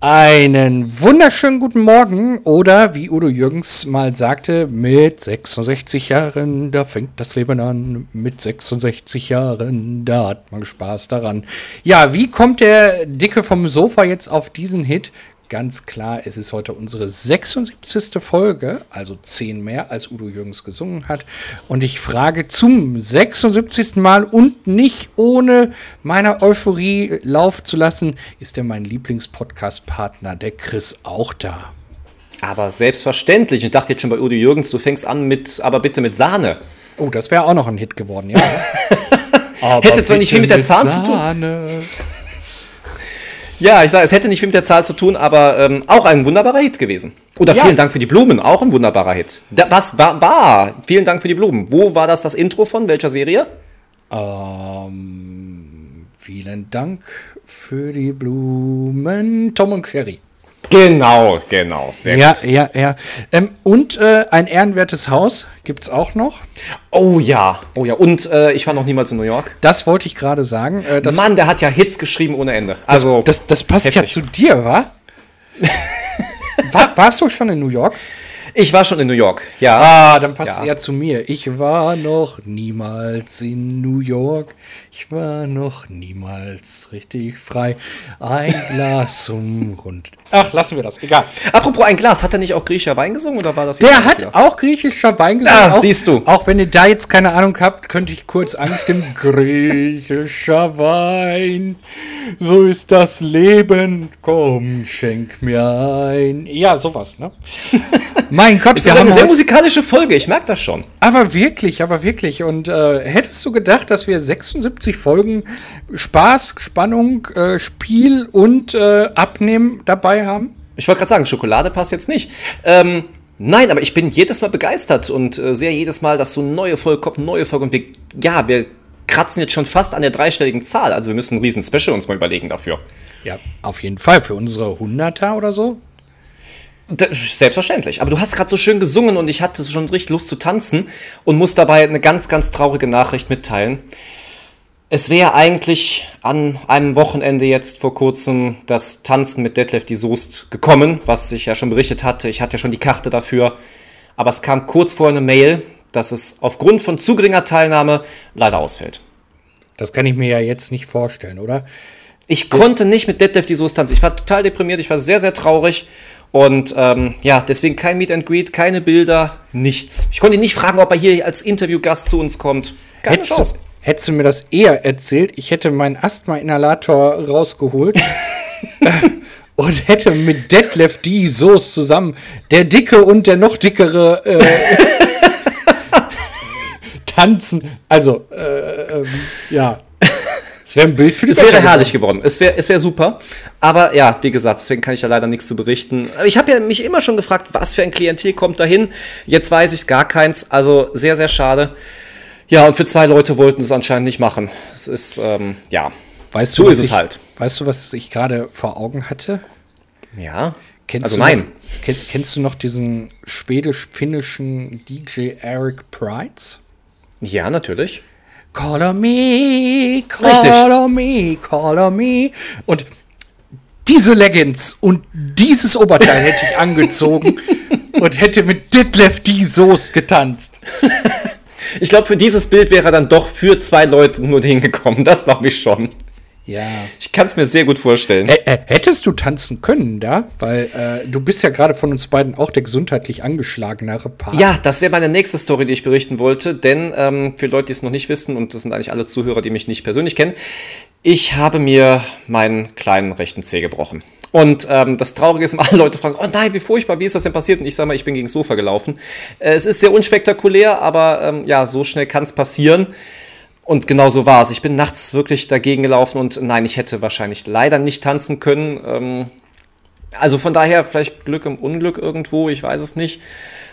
Einen wunderschönen guten Morgen oder wie Udo Jürgens mal sagte, mit 66 Jahren, da fängt das Leben an. Mit 66 Jahren, da hat man Spaß daran. Ja, wie kommt der Dicke vom Sofa jetzt auf diesen Hit? Ganz klar, es ist heute unsere 76. Folge, also 10 mehr, als Udo Jürgens gesungen hat. Und ich frage zum 76. Mal und nicht ohne meiner Euphorie laufen zu lassen, ist der mein Lieblingspodcast-Partner, der Chris, auch da. Aber selbstverständlich. Ich dachte jetzt schon bei Udo Jürgens, du fängst an mit, aber bitte mit Sahne. Oh, das wäre auch noch ein Hit geworden, ja. Hätte zwar nicht viel mit der Zahn zu tun. Ja, ich sage, es hätte nicht viel mit der Zahl zu tun, aber ähm, auch ein wunderbarer Hit gewesen. Oder ja. vielen Dank für die Blumen, auch ein wunderbarer Hit. Da, was war, war? Vielen Dank für die Blumen. Wo war das das Intro von welcher Serie? Ähm, vielen Dank für die Blumen, Tom und Sherry. Genau, genau. Sehr ja, gut. ja, ja. Ähm, und äh, ein ehrenwertes Haus gibt es auch noch. Oh ja, oh ja. Und äh, ich war noch niemals in New York. Das wollte ich gerade sagen. Äh, Mann, der hat ja Hits geschrieben ohne Ende. Also das, das, das passt heftig. ja zu dir, wa? war? Warst du schon in New York? Ich war schon in New York, ja. Ah, dann passt ja. es eher zu mir. Ich war noch niemals in New York. Ich war noch niemals richtig frei. Ein Glas zum Rund. Ach, lassen wir das. Egal. Apropos ein Glas, hat er nicht auch griechischer Wein gesungen oder war das? Der hat wieder? auch griechischer Wein gesungen. Ah, auch, siehst du. Auch wenn ihr da jetzt keine Ahnung habt, könnte ich kurz anstimmen. griechischer Wein. So ist das Leben. Komm, schenk mir ein. Ja, sowas, ne? mein Gott, das ist eine sehr musikalische Folge. Ich merke das schon. Aber wirklich, aber wirklich. Und äh, hättest du gedacht, dass wir 76 Folgen Spaß, Spannung, äh, Spiel und äh, Abnehmen dabei haben? Ich wollte gerade sagen, Schokolade passt jetzt nicht. Ähm, nein, aber ich bin jedes Mal begeistert und äh, sehe jedes Mal, dass so neue Folge kommt, neue Folge und wir, ja, wir kratzen jetzt schon fast an der dreistelligen Zahl. Also wir müssen ein riesen Special uns mal überlegen dafür. Ja, auf jeden Fall. Für unsere 100er oder so. Selbstverständlich. Aber du hast gerade so schön gesungen und ich hatte schon richtig Lust zu tanzen und muss dabei eine ganz, ganz traurige Nachricht mitteilen. Es wäre eigentlich an einem Wochenende jetzt vor kurzem das Tanzen mit Detlef die Soest gekommen, was ich ja schon berichtet hatte. Ich hatte ja schon die Karte dafür. Aber es kam kurz vor eine Mail, dass es aufgrund von zu geringer Teilnahme leider ausfällt. Das kann ich mir ja jetzt nicht vorstellen, oder? Ich konnte nicht mit Detlef die Soest tanzen. Ich war total deprimiert, ich war sehr, sehr traurig. Und ähm, ja, deswegen kein Meet and Greet, keine Bilder, nichts. Ich konnte ihn nicht fragen, ob er hier als Interviewgast zu uns kommt. Keine hättest, Chance. Hättest du mir das eher erzählt, ich hätte meinen Asthma-Inhalator rausgeholt und hätte mit Detlef die Soße zusammen, der Dicke und der noch dickere, äh, tanzen. Also, äh, äh, ja. Es wäre ein Bild für die Es wäre herrlich geworden. Es wäre es wär super. Aber ja, wie gesagt, deswegen kann ich ja leider nichts zu berichten. Ich habe ja mich immer schon gefragt, was für ein Klientel kommt dahin. Jetzt weiß ich gar keins. Also sehr, sehr schade. Ja, und für zwei Leute wollten es anscheinend nicht machen. Es ist, ähm, ja. Weißt so du, ist es ich, halt. Weißt du, was ich gerade vor Augen hatte? Ja. Kennst also nein. Noch, kenn, kennst du noch diesen schwedisch-finnischen DJ Eric Prides? Ja, natürlich. Call on me, call Richtig. on me, call on me. Und diese Leggings und dieses Oberteil hätte ich angezogen und hätte mit Ditlef die Soße getanzt. Ich glaube, für dieses Bild wäre er dann doch für zwei Leute nur hingekommen. Das glaube ich schon. Ja. Ich kann es mir sehr gut vorstellen. H hättest du tanzen können da? Weil äh, du bist ja gerade von uns beiden auch der gesundheitlich angeschlagenere Part. Ja, das wäre meine nächste Story, die ich berichten wollte. Denn ähm, für Leute, die es noch nicht wissen, und das sind eigentlich alle Zuhörer, die mich nicht persönlich kennen, ich habe mir meinen kleinen rechten Zeh gebrochen. Und ähm, das Traurige ist, alle Leute fragen, oh nein, wie furchtbar, wie ist das denn passiert? Und ich sage mal, ich bin gegen das Sofa gelaufen. Äh, es ist sehr unspektakulär, aber ähm, ja, so schnell kann es passieren. Und genau so war es. Ich bin nachts wirklich dagegen gelaufen und nein, ich hätte wahrscheinlich leider nicht tanzen können. Ähm, also von daher vielleicht Glück im Unglück irgendwo, ich weiß es nicht.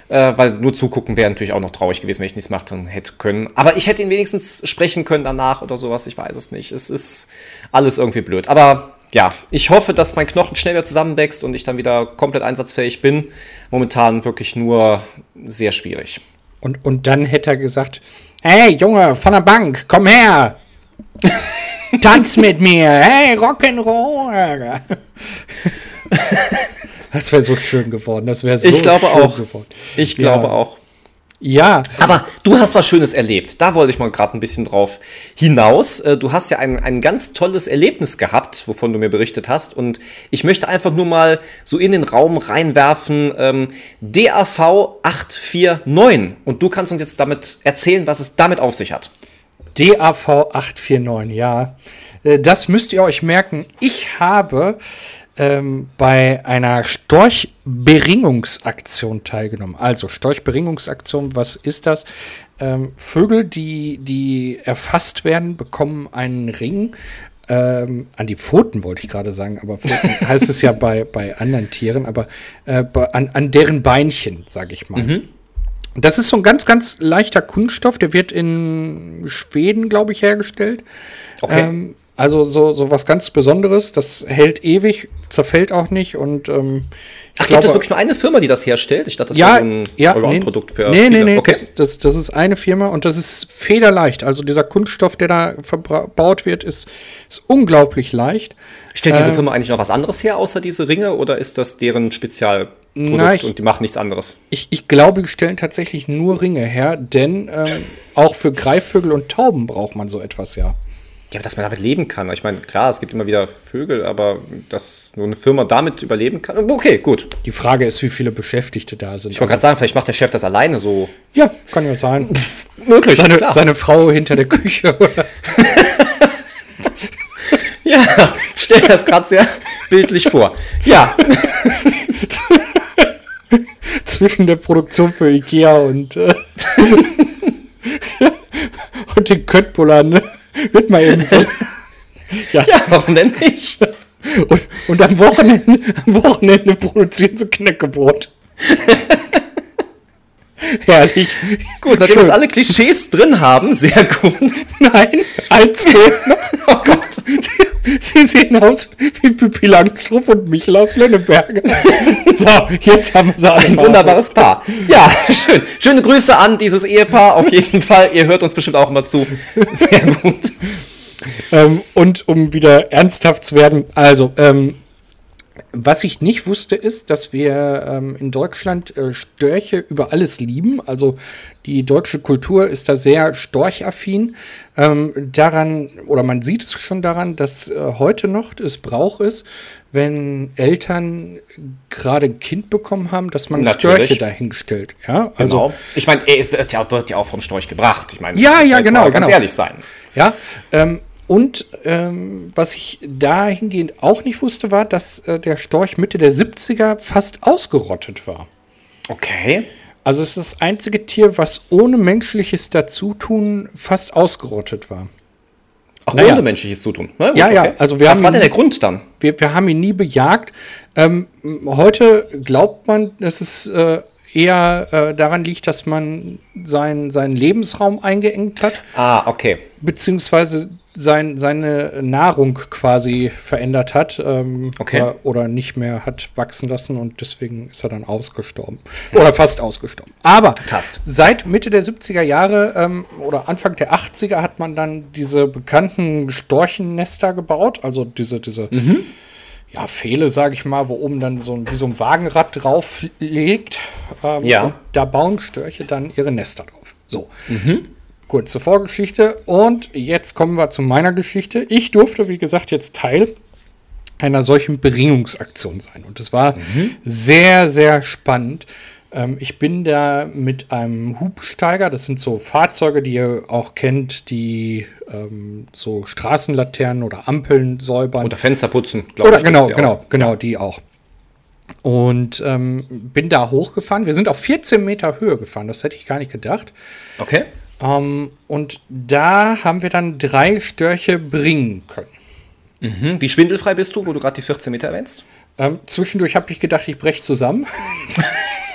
Äh, weil nur zugucken wäre natürlich auch noch traurig gewesen, wenn ich nichts machen hätte können. Aber ich hätte ihn wenigstens sprechen können danach oder sowas, ich weiß es nicht. Es ist alles irgendwie blöd. Aber ja, ich hoffe, dass mein Knochen schnell wieder zusammenwächst und ich dann wieder komplett einsatzfähig bin. Momentan wirklich nur sehr schwierig. Und, und dann hätte er gesagt, hey Junge, von der Bank, komm her. Tanz mit mir, hey, Rock'n'Roll. Das wäre so schön geworden. Das wäre so ich glaube schön auch. geworden. Ich glaube Ja. auch. Ja, Aber du hast was Schönes erlebt. Da wollte ich mal gerade ein bisschen drauf hinaus. Äh, Du hast ja ein, ein ganz tolles Erlebnis gehabt, wovon du mir berichtet hast. Und ich möchte einfach nur mal so in den Raum reinwerfen. Ähm, DAV 849. Und du kannst uns jetzt damit erzählen, was es damit auf sich hat. DAV 849, ja. Äh, Das müsst ihr euch merken. Ich habe ähm, bei einer Storchberingungsaktion teilgenommen. Also Storchberingungsaktion, was ist das? Ähm, Vögel, die, die erfasst werden, bekommen einen Ring. Ähm, an die Pfoten wollte ich gerade sagen, aber Pfoten heißt es ja bei, bei anderen Tieren, aber äh, bei, an, an deren Beinchen, sage ich mal. Das ist so ein ganz, ganz leichter Kunststoff, der wird in Schweden, glaube ich, hergestellt. Okay. Ähm, also so, so was ganz Besonderes, das hält ewig, zerfällt auch nicht und ähm, ich Ach, gibt es wirklich nur eine Firma, die das herstellt? Ich dachte, das ja, wäre so ein ja, Allround-Produkt für Nee, nee, viele. nee, Okay. das, das, das ist eine Firma und das ist federleicht. Also dieser Kunststoff, der da verbaut wird, ist, ist unglaublich leicht. Stellt diese Ähm, Firma eigentlich noch was anderes her, außer diese Ringe? Oder ist das deren Spezialprodukt Na, ich- und die machen nichts anderes? Ich, ich glaube, die stellen tatsächlich nur Ringe her, denn ähm, auch für Greifvögel und Tauben braucht man so etwas ja. Ja, aber dass man damit leben kann. Ich meine, klar, es gibt immer wieder Vögel, aber dass nur eine Firma damit überleben kann. Okay, gut. Die Frage ist, wie viele Beschäftigte da sind. Ich wollte gerade sagen, vielleicht macht der Chef das alleine so. ja, kann ja sein. Möglich, Seine, klar. seine Frau hinter der Küche. Ja, stell dir das gerade sehr bildlich vor. Ja, zwischen der Produktion für Ikea und, äh, und den Köttbullern. Ne? Wird mal eben so. Ja, ja, warum denn nicht? und, und am, Wochenende, am Wochenende produzieren sie Knäckebrot. Herrlich. Gut, nachdem wir jetzt alle Klischees drin haben, sehr gut. Nein, noch. Oh Gott. Sie sehen aus wie Pippi Langstrumpf und Michel aus Lönneberge. So, jetzt haben wir sie alle. Ein wunderbares Paar. Ja, schön. Schöne Grüße an dieses Ehepaar. Auf jeden Fall. Ihr hört uns bestimmt auch immer zu. Sehr gut. Ähm, und um wieder ernsthaft zu werden, also, ähm, was ich nicht wusste, ist, dass wir ähm, in Deutschland äh, Störche über alles lieben. Also die deutsche Kultur ist da sehr storchaffin. Ähm, daran, oder man sieht es schon daran, dass äh, heute noch es Brauch ist, wenn Eltern gerade ein Kind bekommen haben, dass man Natürlich. Störche dahinstellt. Ja, also Genau. Ich meine, er wird ja, auch vom Storch gebracht. Ich meine, Ja, ja, genau, Ganz genau. ehrlich sein. Ja, ähm, und ähm, was ich dahingehend auch nicht wusste, war, dass äh, der Storch Mitte der 70er fast ausgerottet war. Okay. Also es ist das einzige Tier, was ohne menschliches Dazutun fast ausgerottet war. Auch Naja. ohne menschliches Zutun. Na gut, Ja, ja, also wir Was haben- war denn der Grund dann? Wir, wir haben ihn nie bejagt. Ähm, heute glaubt man, dass es äh, eher äh, daran liegt, dass man seinen seinen Lebensraum eingeengt hat. Ah, okay. beziehungsweise sein, seine Nahrung quasi verändert hat ähm, Okay. oder, oder nicht mehr hat wachsen lassen und deswegen ist er dann ausgestorben. Oder fast ausgestorben. Aber Fast. seit Mitte der 70er Jahre ähm, oder Anfang der 80er hat man dann diese bekannten Storchennester gebaut, also diese, diese ja, Pfähle, sage ich mal, wo oben dann so ein, wie so ein Wagenrad drauf liegt. Ähm, Ja. Und da bauen Störche dann ihre Nester drauf. So. Kurze Vorgeschichte. Und jetzt kommen wir zu meiner Geschichte. Ich durfte, wie gesagt, jetzt Teil einer solchen Beringungsaktion sein. Und es war sehr, sehr spannend. Ähm, ich bin da mit einem Hubsteiger, das sind so Fahrzeuge, die ihr auch kennt, die ähm, so Straßenlaternen oder Ampeln säubern. Oder Fenster putzen, glaube Oder ich. genau, gibt's ja genau, auch. genau, die auch. Und ähm, bin da hochgefahren. Wir sind auf 14 Meter Höhe gefahren, das hätte ich gar nicht gedacht. Okay. Ähm, und da haben wir dann drei Störche bringen können. Hm, wie schwindelfrei bist du, wo du gerade die 14 Meter erwähnst? Ähm, zwischendurch habe ich gedacht, ich breche zusammen.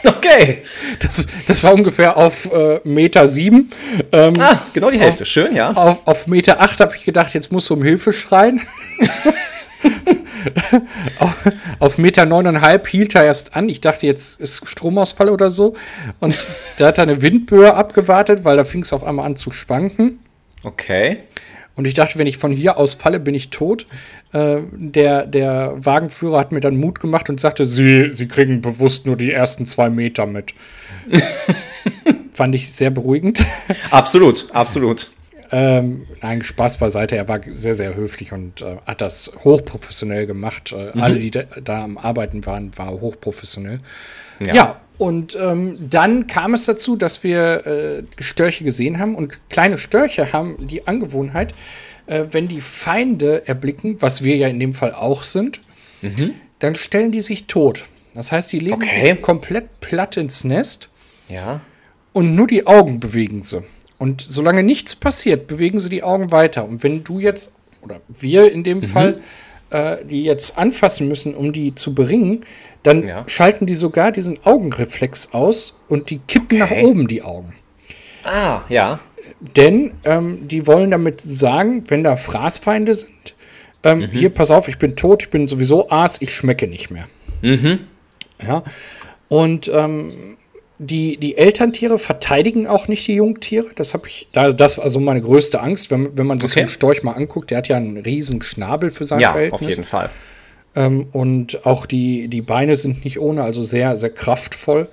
Okay. Das, das war ungefähr auf äh, Meter sieben. Ähm, Ah, genau die Hälfte. Schön, ja. auf, auf Meter acht habe ich gedacht, jetzt musst du um Hilfe schreien. auf, auf Meter neuneinhalb hielt er erst an. Ich dachte, jetzt ist Stromausfall oder so. Und da hat er eine Windböe abgewartet, weil da fing es auf einmal an zu schwanken. Okay. Und ich dachte, wenn ich von hier aus falle, bin ich tot. Äh, der, der Wagenführer hat mir dann Mut gemacht und sagte, Sie, Sie kriegen bewusst nur die ersten zwei Meter mit. Fand ich sehr beruhigend. Absolut, absolut. Ähm, nein, Spaß beiseite. Er war sehr, sehr höflich und äh, hat das hochprofessionell gemacht. Äh, mhm. Alle, die da, da, am Arbeiten waren, war hochprofessionell. Ja, ja und ähm, dann kam es dazu, dass wir äh, Störche gesehen haben. Und kleine Störche haben die Angewohnheit, äh, wenn die Feinde erblicken, was wir ja in dem Fall auch sind, mhm. dann stellen die sich tot. Das heißt, die legen okay. sich komplett platt ins Nest. Ja. Und nur die Augen bewegen sie. Und solange nichts passiert, bewegen sie die Augen weiter. Und wenn du jetzt, oder wir in dem mhm. Fall, äh, die jetzt anfassen müssen, um die zu beringen, dann ja. schalten die sogar diesen Augenreflex aus und die kippen okay. nach oben die Augen. Ah, ja. Denn ähm, die wollen damit sagen, wenn da Fraßfeinde sind, ähm, mhm. hier, pass auf, ich bin tot, ich bin sowieso Aas, ich schmecke nicht mehr. Mhm. Ja. Und ähm, die, die Elterntiere verteidigen auch nicht die Jungtiere. Das habe ich, da, das war also meine größte Angst, wenn, wenn man sich okay. einen Storch mal anguckt. Der hat ja einen riesen Schnabel für sein ja, Verhältnis. Ja, auf jeden Fall. Ähm, und auch die, die Beine sind nicht ohne, also sehr, sehr kraftvoll.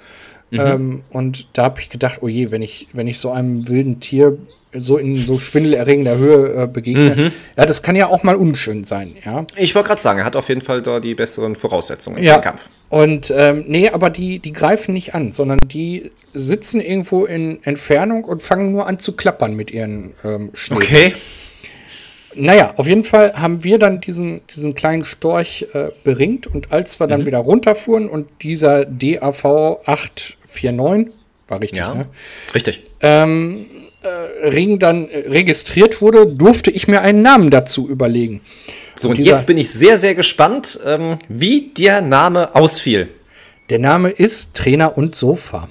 Mhm. Ähm, und da habe ich gedacht, oh je, wenn ich, wenn ich so einem wilden Tier so in so schwindelerregender Höhe äh, begegne. Mhm. Ja, das kann ja auch mal unschön sein, ja. Ich wollte gerade sagen, er hat auf jeden Fall da die besseren Voraussetzungen ja. im Kampf. Und ähm, nee, aber die, die greifen nicht an, sondern die sitzen irgendwo in Entfernung und fangen nur an zu klappern mit ihren ähm, Schnee. Okay. Naja, auf jeden Fall haben wir dann diesen, diesen kleinen Storch äh, beringt und als wir dann mhm. wieder runterfuhren und dieser DAV 849, war richtig, ja, ne? Richtig. Ähm, äh, Ring dann äh, registriert wurde, durfte ich mir einen Namen dazu überlegen. So, und, und jetzt bin ich sehr, sehr gespannt, ähm, wie der Name ausfiel. Der Name ist Trainer und Sofa.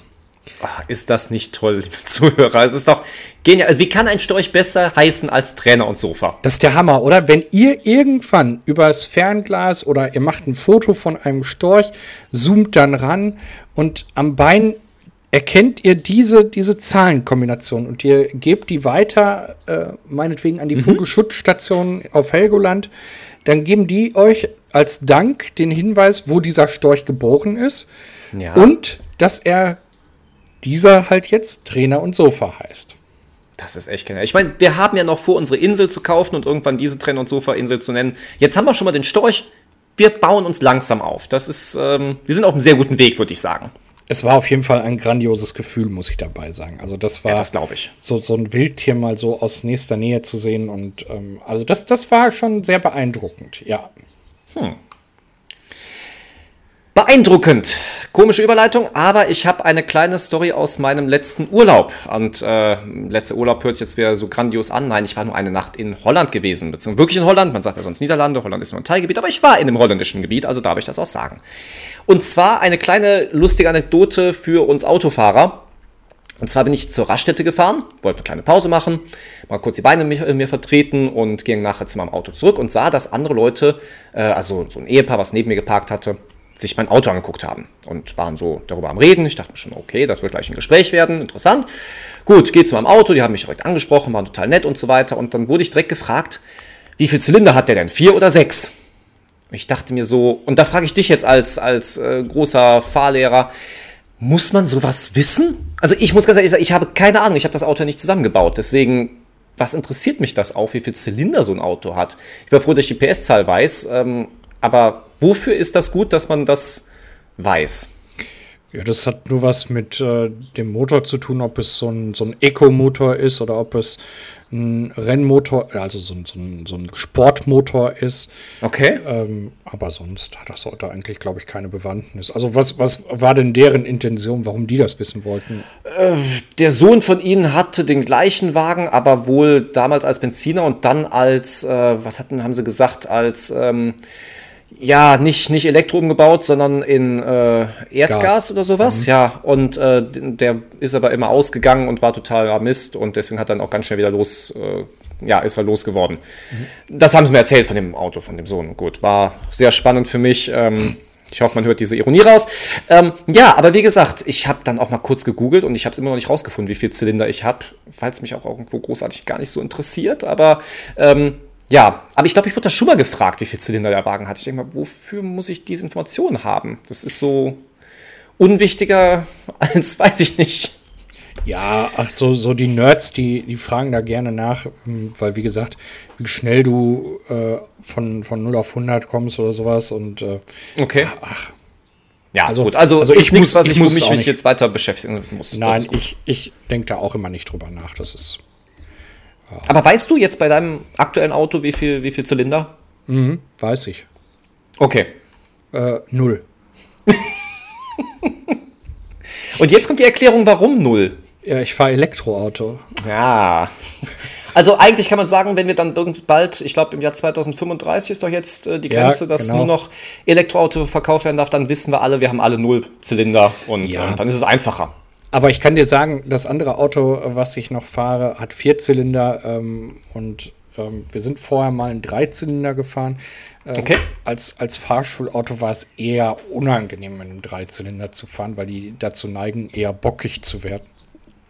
Ach, ist das nicht toll, liebe Zuhörer? Es ist doch genial. Also, wie kann ein Storch besser heißen als Trainer und Sofa? Das ist der Hammer, oder? Wenn ihr irgendwann übers Fernglas oder ihr macht ein Foto von einem Storch, zoomt dann ran und am Bein erkennt ihr diese, diese Zahlenkombination und ihr gebt die weiter, äh, meinetwegen an die mhm. Vogelschutzstation auf Helgoland, dann geben die euch als Dank den Hinweis, wo dieser Storch geboren ist ja. und dass er dieser halt jetzt Trainer und Sofa heißt. Das ist echt genial. Ich meine, wir haben ja noch vor, unsere Insel zu kaufen und irgendwann diese Trainer- und Sofa-Insel zu nennen. Jetzt haben wir schon mal den Storch. Wir bauen uns langsam auf. Das ist, ähm, wir sind auf einem sehr guten Weg, würde ich sagen. Es war auf jeden Fall ein grandioses Gefühl, muss ich dabei sagen. Also das war, ja, das glaube ich, so, so ein Wildtier mal so aus nächster Nähe zu sehen und ähm, also das, das war schon sehr beeindruckend, ja. Hm. Beeindruckend. Komische Überleitung, aber ich habe eine kleine Story aus meinem letzten Urlaub. Und äh, letzter Urlaub hört sich jetzt wieder so grandios an. Nein, ich war nur eine Nacht in Holland gewesen, beziehungsweise wirklich in Holland. Man sagt ja sonst Niederlande, Holland ist nur ein Teilgebiet, aber ich war in einem holländischen Gebiet, also darf ich das auch sagen. Und zwar eine kleine lustige Anekdote für uns Autofahrer. Und zwar bin ich zur Raststätte gefahren, wollte eine kleine Pause machen, mal kurz die Beine mir, mir vertreten und ging nachher zu meinem Auto zurück und sah, dass andere Leute, äh, also so ein Ehepaar, was neben mir geparkt hatte, sich mein Auto angeguckt haben und waren so darüber am Reden. Ich dachte mir schon, okay, das wird gleich ein Gespräch werden, interessant. Gut, gehe zu meinem Auto, die haben mich direkt angesprochen, waren total nett und so weiter. Und dann wurde ich direkt gefragt, wie viel Zylinder hat der denn? Vier oder sechs? Ich dachte mir so, und da frage ich dich jetzt als, als äh, großer Fahrlehrer, muss man sowas wissen? Also ich muss ganz ehrlich sagen, ich habe keine Ahnung, ich habe das Auto nicht zusammengebaut. Deswegen, was interessiert mich das auch, wie viel Zylinder so ein Auto hat? Ich war froh, dass ich die PS-Zahl weiß, ähm, aber wofür ist das gut, dass man das weiß? Ja, das hat nur was mit äh, dem Motor zu tun, ob es so ein, so ein Eco-Motor ist oder ob es ein Rennmotor, also so ein, so ein, so ein Sportmotor ist. Okay. Ähm, aber sonst hat das Auto eigentlich, glaube ich, keine Bewandtnis. Also was, was war denn deren Intention, warum die das wissen wollten? Äh, der Sohn von ihnen hatte den gleichen Wagen, aber wohl damals als Benziner und dann als, äh, was hatten, haben sie gesagt, als ähm, ja, nicht, nicht Elektro umgebaut, sondern in äh, Erdgas Gas. oder sowas. Mhm. Ja, und äh, der ist aber immer ausgegangen und war total Mist und deswegen hat er dann auch ganz schnell wieder los, äh, ja, ist er losgeworden. Mhm. Das haben sie mir erzählt von dem Auto, von dem Sohn. Gut, war sehr spannend für mich. Ähm, Ich hoffe, man hört diese Ironie raus. Ähm, ja, aber wie gesagt, ich habe dann auch mal kurz gegoogelt und ich habe es immer noch nicht rausgefunden, wie viel Zylinder ich habe, weil es mich auch irgendwo großartig gar nicht so interessiert. Aber ähm, ja, aber ich glaube, ich wurde da schon mal gefragt, wie viel Zylinder der Wagen hat. Ich denke mal, wofür muss ich diese Informationen haben? Das ist so unwichtiger als weiß ich nicht. Ja, ach so, so die Nerds, die, die fragen da gerne nach, ähm, weil wie gesagt, wie schnell du äh, von, von 0 auf 100 kommst oder sowas und äh, okay. Ach, ja, also, gut. Also, also ich muss, was ich, muss mich, mich jetzt weiter beschäftigen muss. Nein, ich, ich denke da auch immer nicht drüber nach. Das ist. Ja. Aber weißt du jetzt bei deinem aktuellen Auto, wie viel, wie viel Zylinder? Mhm, weiß ich. Okay. Äh, null. Und jetzt kommt die Erklärung, warum null. Ja, ich fahre Elektroauto. Ja. Also eigentlich kann man sagen, wenn wir dann bald, ich glaube im Jahr 2035 ist doch jetzt äh, die Grenze, ja, dass genau. nur noch Elektroauto verkauft werden darf, dann wissen wir alle, wir haben alle Nullzylinder und ja. äh, dann ist es einfacher. Aber ich kann dir sagen, das andere Auto, was ich noch fahre, hat vier Zylinder ähm, und ähm, wir sind vorher mal einen Dreizylinder gefahren. Ähm, okay. Als, als Fahrschulauto war es eher unangenehm, mit einem Dreizylinder zu fahren, weil die dazu neigen, eher bockig zu werden.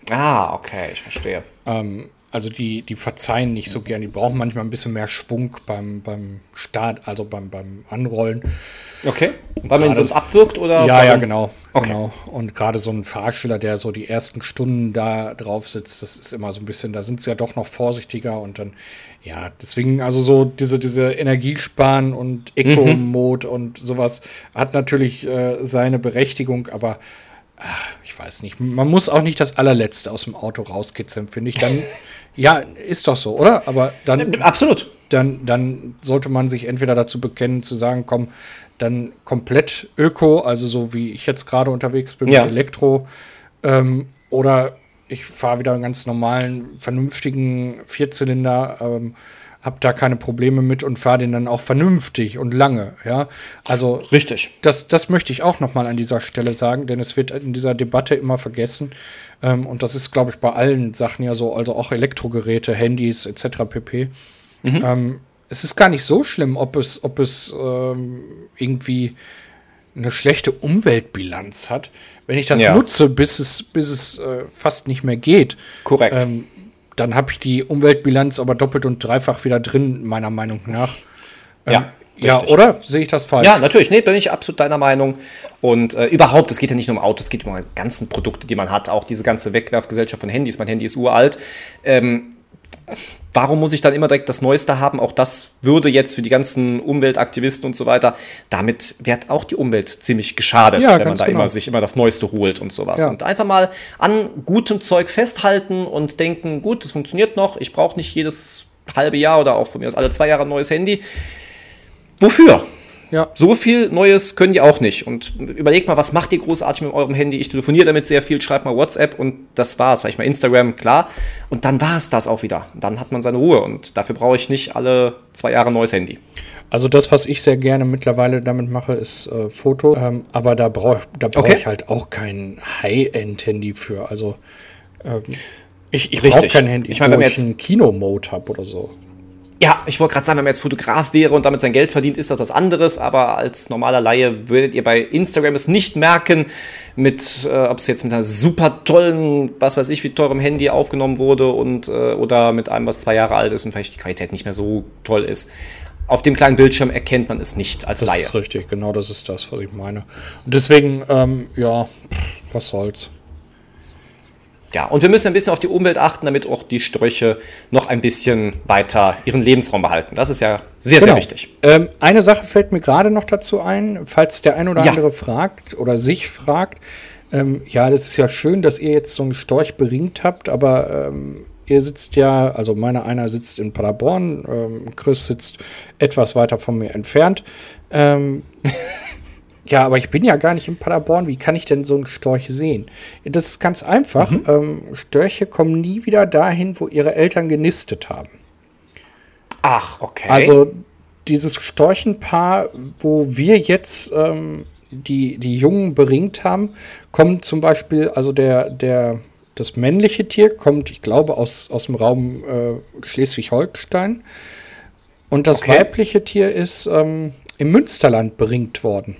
Ah, okay, ich verstehe. Ähm, also die, die verzeihen nicht so gern, die brauchen manchmal ein bisschen mehr Schwung beim, beim Start, also beim, beim Anrollen. Okay. Weil man ihn sonst abwirkt oder? Ja, ja, genau. Okay. genau. Und gerade so ein Fahrschüler, der so die ersten Stunden da drauf sitzt, das ist immer so ein bisschen, da sind sie ja doch noch vorsichtiger und dann, ja, deswegen, also so diese, diese Energiesparen und Eco-Mode mhm. und sowas hat natürlich äh, seine Berechtigung, aber ach, ich weiß nicht, man muss auch nicht das allerletzte aus dem Auto rauskitzeln, finde ich. Dann, ja, ist doch so, oder? Aber dann. Äh, absolut. Dann, dann sollte man sich entweder dazu bekennen, zu sagen, komm, dann komplett Öko, also so wie ich jetzt gerade unterwegs bin ja. mit Elektro, ähm, oder ich fahre wieder einen ganz normalen, vernünftigen Vierzylinder. Ähm, habe da keine Probleme mit und fahre den dann auch vernünftig und lange. Ja, also richtig. Das, das möchte ich auch noch mal an dieser Stelle sagen, denn es wird in dieser Debatte immer vergessen. Ähm, und das ist, glaube ich, bei allen Sachen ja so, also auch Elektrogeräte, Handys etc. pp. Mhm. Ähm, es ist gar nicht so schlimm, ob es, ob es ähm, irgendwie eine schlechte Umweltbilanz hat, wenn ich das ja. nutze, bis es, bis es äh, fast nicht mehr geht. Korrekt. Ähm, dann habe ich die Umweltbilanz aber doppelt und dreifach wieder drin, meiner Meinung nach. Ähm, ja. Ja, oder? Sehe ich das falsch? Ja, natürlich. Nee, bin ich absolut deiner Meinung. Und äh, überhaupt, es geht ja nicht nur um Autos, es geht um die ganzen Produkte, die man hat. Auch diese ganze Wegwerfgesellschaft von Handys. Mein Handy ist uralt. Ähm, warum muss ich dann immer direkt das Neueste haben? Auch das würde jetzt für die ganzen Umweltaktivisten und so weiter, damit wird auch die Umwelt ziemlich geschadet, ja, wenn man da genau. immer sich immer das Neueste holt und sowas. Ja. Und einfach mal an gutem Zeug festhalten und denken, gut, das funktioniert noch, ich brauche nicht jedes halbe Jahr oder auch von mir aus alle zwei Jahre ein neues Handy. Wofür? Ja. So viel Neues können die auch nicht. Und überlegt mal, was macht ihr großartig mit eurem Handy? Ich telefoniere damit sehr viel, schreibt mal WhatsApp und das war's. Vielleicht mal Instagram, klar. Und dann war es das auch wieder. dann hat man seine Ruhe und dafür brauche ich nicht alle zwei Jahre ein neues Handy. Also das, was ich sehr gerne mittlerweile damit mache, ist äh, Foto. Ähm, aber da brauche da brauch okay. ich halt auch kein High-End-Handy für. Also ähm, ich, ich brauche kein Handy, ich meine, wenn ich einen Kino-Mode habe oder so. Ja, ich wollte gerade sagen, wenn man jetzt Fotograf wäre und damit sein Geld verdient, ist das was anderes. Aber als normaler Laie würdet ihr bei Instagram es nicht merken, mit, äh, ob es jetzt mit einer super tollen, was weiß ich, wie teurem Handy aufgenommen wurde und äh, oder mit einem, was zwei Jahre alt ist und vielleicht die Qualität nicht mehr so toll ist. Auf dem kleinen Bildschirm erkennt man es nicht als das Laie. Das ist richtig, genau das ist das, was ich meine. Und deswegen, ähm, ja, was soll's. Ja, und wir müssen ein bisschen auf die Umwelt achten, damit auch die Sträuche noch ein bisschen weiter ihren Lebensraum behalten. Das ist ja sehr, genau. sehr wichtig. Ähm, eine Sache fällt mir gerade noch dazu ein, falls der ein oder ja. andere fragt oder sich fragt. Ähm, ja, das ist ja schön, dass ihr jetzt so einen Storch beringt habt, aber ähm, ihr sitzt ja, also meiner einer sitzt in Paderborn, ähm, Chris sitzt etwas weiter von mir entfernt. Ähm, Ja, aber ich bin ja gar nicht in Paderborn. Wie kann ich denn so einen Storch sehen? Das ist ganz einfach. Mhm. Ähm, Störche kommen nie wieder dahin, wo ihre Eltern genistet haben. Ach, okay. Also dieses Storchenpaar, wo wir jetzt ähm, die, die Jungen beringt haben, kommt zum Beispiel, also der, der, das männliche Tier kommt, ich glaube, aus, aus dem Raum äh, Schleswig-Holstein. Und das okay. weibliche Tier ist ähm, im Münsterland beringt worden.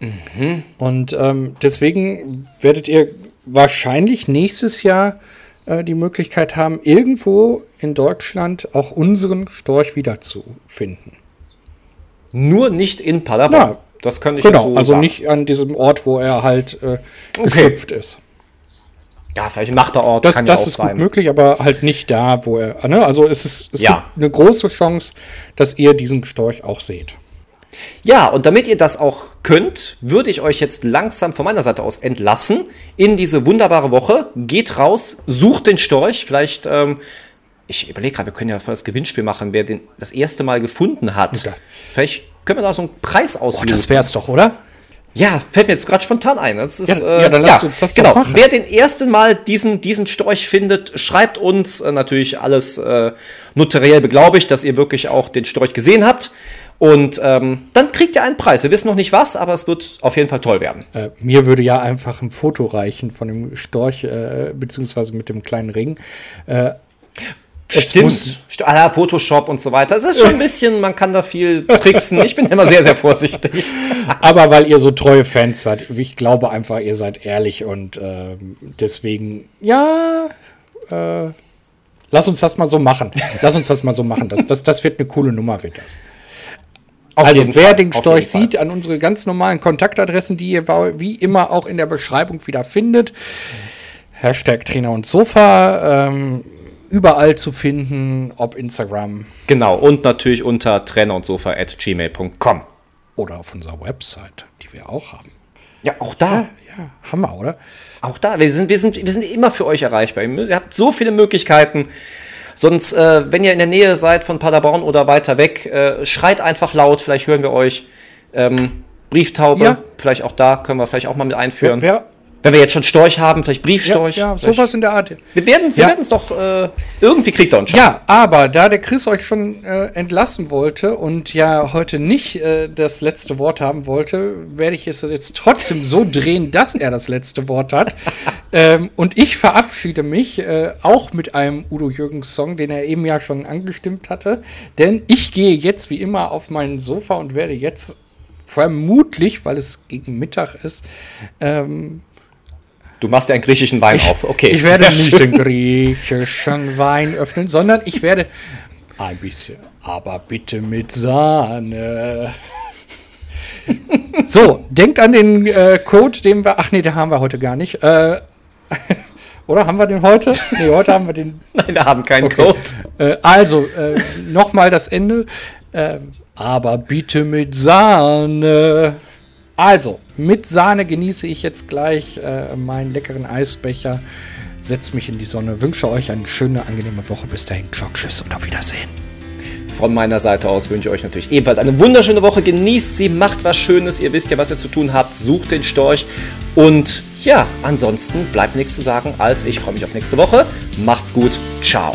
Mhm. Und ähm, deswegen werdet ihr wahrscheinlich nächstes Jahr äh, die Möglichkeit haben, irgendwo in Deutschland auch unseren Storch wiederzufinden. Nur nicht in Paderborn. Ja, das kann ich genau, so also sagen. nicht an diesem Ort, wo er halt äh, geschöpft ist. Ja, vielleicht ein Nachbarort das, kann das ja auch ist sein. gut möglich, aber halt nicht da, wo er. Ne? Also es, ist, es ja. eine große Chance, dass ihr diesen Storch auch seht. Ja, und damit ihr das auch könnt, würde ich euch jetzt langsam von meiner Seite aus entlassen in diese wunderbare Woche. Geht raus, sucht den Storch. Vielleicht, ähm, ich überlege gerade, wir können ja das Gewinnspiel machen, wer den das erste Mal gefunden hat. Vielleicht können wir da so einen Preis auslösen. Oh, das wär's doch, oder? Ja, fällt mir jetzt gerade spontan ein. Das ist, ja, äh, ja, dann lass ja, uns das genau. machen. Wer den ersten Mal diesen, diesen Storch findet, schreibt uns äh, natürlich alles äh, notariell beglaubigt, dass ihr wirklich auch den Storch gesehen habt. Und ähm, dann kriegt ihr einen Preis. Wir wissen noch nicht was, aber es wird auf jeden Fall toll werden. Äh, mir würde ja einfach ein Foto reichen von dem Storch, äh, beziehungsweise mit dem kleinen Ring. Äh, es Stimmt. muss. Ah, Photoshop und so weiter. Es ist schon ein bisschen, man kann da viel tricksen. Ich bin immer sehr, sehr vorsichtig. Aber weil ihr so treue Fans seid, ich glaube einfach, ihr seid ehrlich und äh, deswegen, ja, äh, lass uns das mal so machen. Lass uns das mal so machen. Das, das, das wird eine coole Nummer, wird das. Auf also wer den Storch sieht, an unsere ganz normalen Kontaktadressen, die ihr wie immer auch in der Beschreibung wieder findet. Hashtag Trainer und Sofa. Ähm, überall zu finden, ob Instagram. Genau, und natürlich unter trainer und sofa at gmail.com. Oder auf unserer Website, die wir auch haben. Ja, auch da. Ja, ja Hammer, oder? Auch da. Wir sind, wir, sind, wir sind immer für euch erreichbar. Ihr habt so viele Möglichkeiten. Sonst, äh, wenn ihr in der Nähe seid von Paderborn oder weiter weg, äh, schreit einfach laut. Vielleicht hören wir euch. Ähm, Brieftaube, ja. vielleicht auch da können wir vielleicht auch mal mit einführen. Wer, wenn wir jetzt schon Storch haben, vielleicht Briefstorch. Ja, ja sowas in der Art. Wir werden wir ja. es doch, äh, irgendwie kriegt er uns schon. Ja, aber da der Chris euch schon äh, entlassen wollte und ja heute nicht äh, das letzte Wort haben wollte, werde ich es jetzt trotzdem so drehen, dass er das letzte Wort hat. ähm, und ich verabschiede mich äh, auch mit einem Udo Jürgens Song, den er eben ja schon angestimmt hatte. Denn ich gehe jetzt wie immer auf mein Sofa und werde jetzt vermutlich, weil es gegen Mittag ist, ähm, Du machst ja einen griechischen Wein auf. Okay. Ich werde nicht schön. den griechischen Wein öffnen, sondern ich werde ein bisschen, aber bitte mit Sahne. so, denkt an den äh, Code, den wir. Ach nee, den haben wir heute gar nicht. Äh, oder haben wir den heute? Nee, heute haben wir den. Nein, wir haben keinen okay. Code. Äh, also, äh, nochmal das Ende. Äh, aber bitte mit Sahne. Also, mit Sahne genieße ich jetzt gleich äh, meinen leckeren Eisbecher, setze mich in die Sonne, wünsche euch eine schöne, angenehme Woche. Bis dahin, ciao, tschüss und auf Wiedersehen. Von meiner Seite aus wünsche ich euch natürlich ebenfalls eine wunderschöne Woche. Genießt sie, macht was Schönes. Ihr wisst ja, was ihr zu tun habt. Sucht den Storch. Und ja, ansonsten bleibt nichts zu sagen, als ich freue mich auf nächste Woche. Macht's gut. Ciao.